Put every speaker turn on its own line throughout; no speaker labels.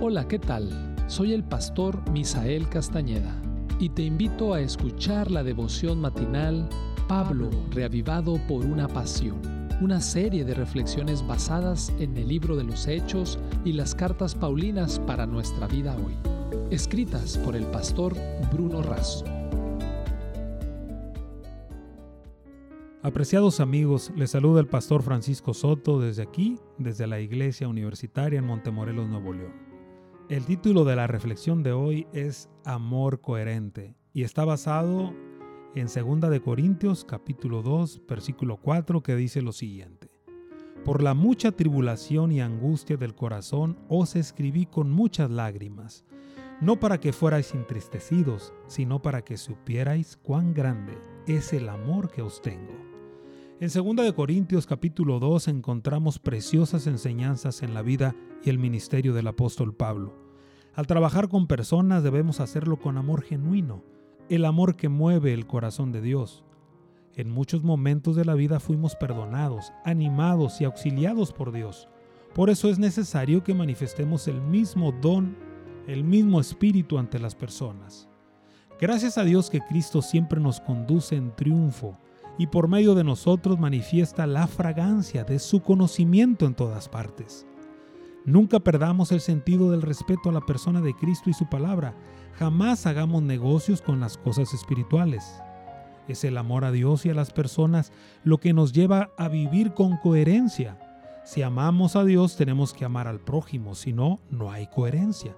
Hola, ¿qué tal? Soy el pastor Misael Castañeda y te invito a escuchar la devoción matinal Pablo, reavivado por una pasión, una serie de reflexiones basadas en el libro de los Hechos y las cartas Paulinas para nuestra vida hoy, escritas por el pastor Bruno Razo.
Apreciados amigos, les saluda el pastor Francisco Soto desde aquí, desde la Iglesia Universitaria en Montemorelos, Nuevo León. El título de la reflexión de hoy es Amor coherente y está basado en 2 de Corintios capítulo 2, versículo 4 que dice lo siguiente: Por la mucha tribulación y angustia del corazón os escribí con muchas lágrimas, no para que fuerais entristecidos, sino para que supierais cuán grande es el amor que os tengo. En 2 de Corintios capítulo 2 encontramos preciosas enseñanzas en la vida y el ministerio del apóstol Pablo. Al trabajar con personas debemos hacerlo con amor genuino, el amor que mueve el corazón de Dios. En muchos momentos de la vida fuimos perdonados, animados y auxiliados por Dios. Por eso es necesario que manifestemos el mismo don, el mismo espíritu ante las personas. Gracias a Dios que Cristo siempre nos conduce en triunfo y por medio de nosotros manifiesta la fragancia de su conocimiento en todas partes. Nunca perdamos el sentido del respeto a la persona de Cristo y su palabra. Jamás hagamos negocios con las cosas espirituales. Es el amor a Dios y a las personas lo que nos lleva a vivir con coherencia. Si amamos a Dios tenemos que amar al prójimo, si no, no hay coherencia.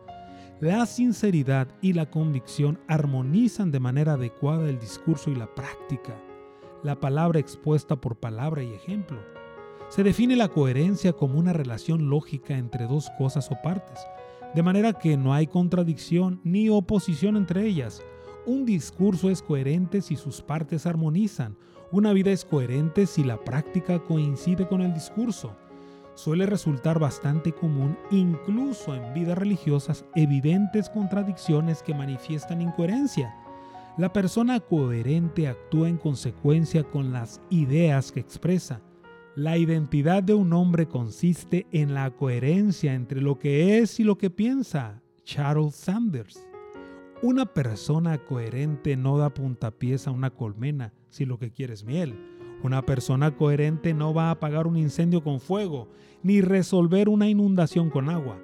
La sinceridad y la convicción armonizan de manera adecuada el discurso y la práctica la palabra expuesta por palabra y ejemplo. Se define la coherencia como una relación lógica entre dos cosas o partes, de manera que no hay contradicción ni oposición entre ellas. Un discurso es coherente si sus partes armonizan, una vida es coherente si la práctica coincide con el discurso. Suele resultar bastante común, incluso en vidas religiosas, evidentes contradicciones que manifiestan incoherencia. La persona coherente actúa en consecuencia con las ideas que expresa. La identidad de un hombre consiste en la coherencia entre lo que es y lo que piensa. Charles Sanders. Una persona coherente no da puntapiés a una colmena si lo que quiere es miel. Una persona coherente no va a apagar un incendio con fuego, ni resolver una inundación con agua.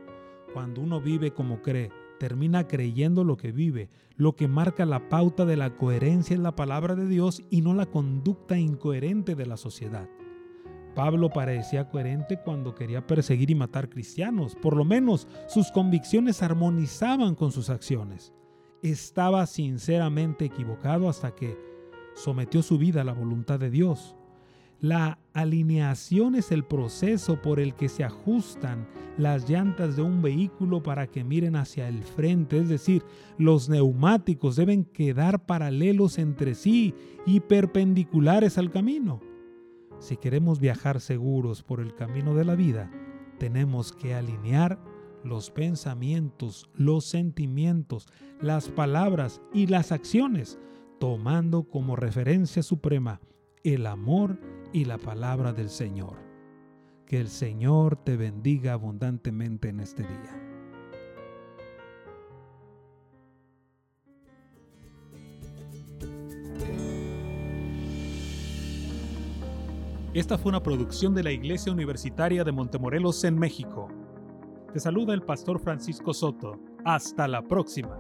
Cuando uno vive como cree, termina creyendo lo que vive. Lo que marca la pauta de la coherencia en la palabra de Dios y no la conducta incoherente de la sociedad. Pablo parecía coherente cuando quería perseguir y matar cristianos. Por lo menos sus convicciones armonizaban con sus acciones. Estaba sinceramente equivocado hasta que sometió su vida a la voluntad de Dios. La alineación es el proceso por el que se ajustan las llantas de un vehículo para que miren hacia el frente, es decir, los neumáticos deben quedar paralelos entre sí y perpendiculares al camino. Si queremos viajar seguros por el camino de la vida, tenemos que alinear los pensamientos, los sentimientos, las palabras y las acciones, tomando como referencia suprema el amor y la palabra del Señor. Que el Señor te bendiga abundantemente en este día.
Esta fue una producción de la Iglesia Universitaria de Montemorelos en México. Te saluda el pastor Francisco Soto. Hasta la próxima.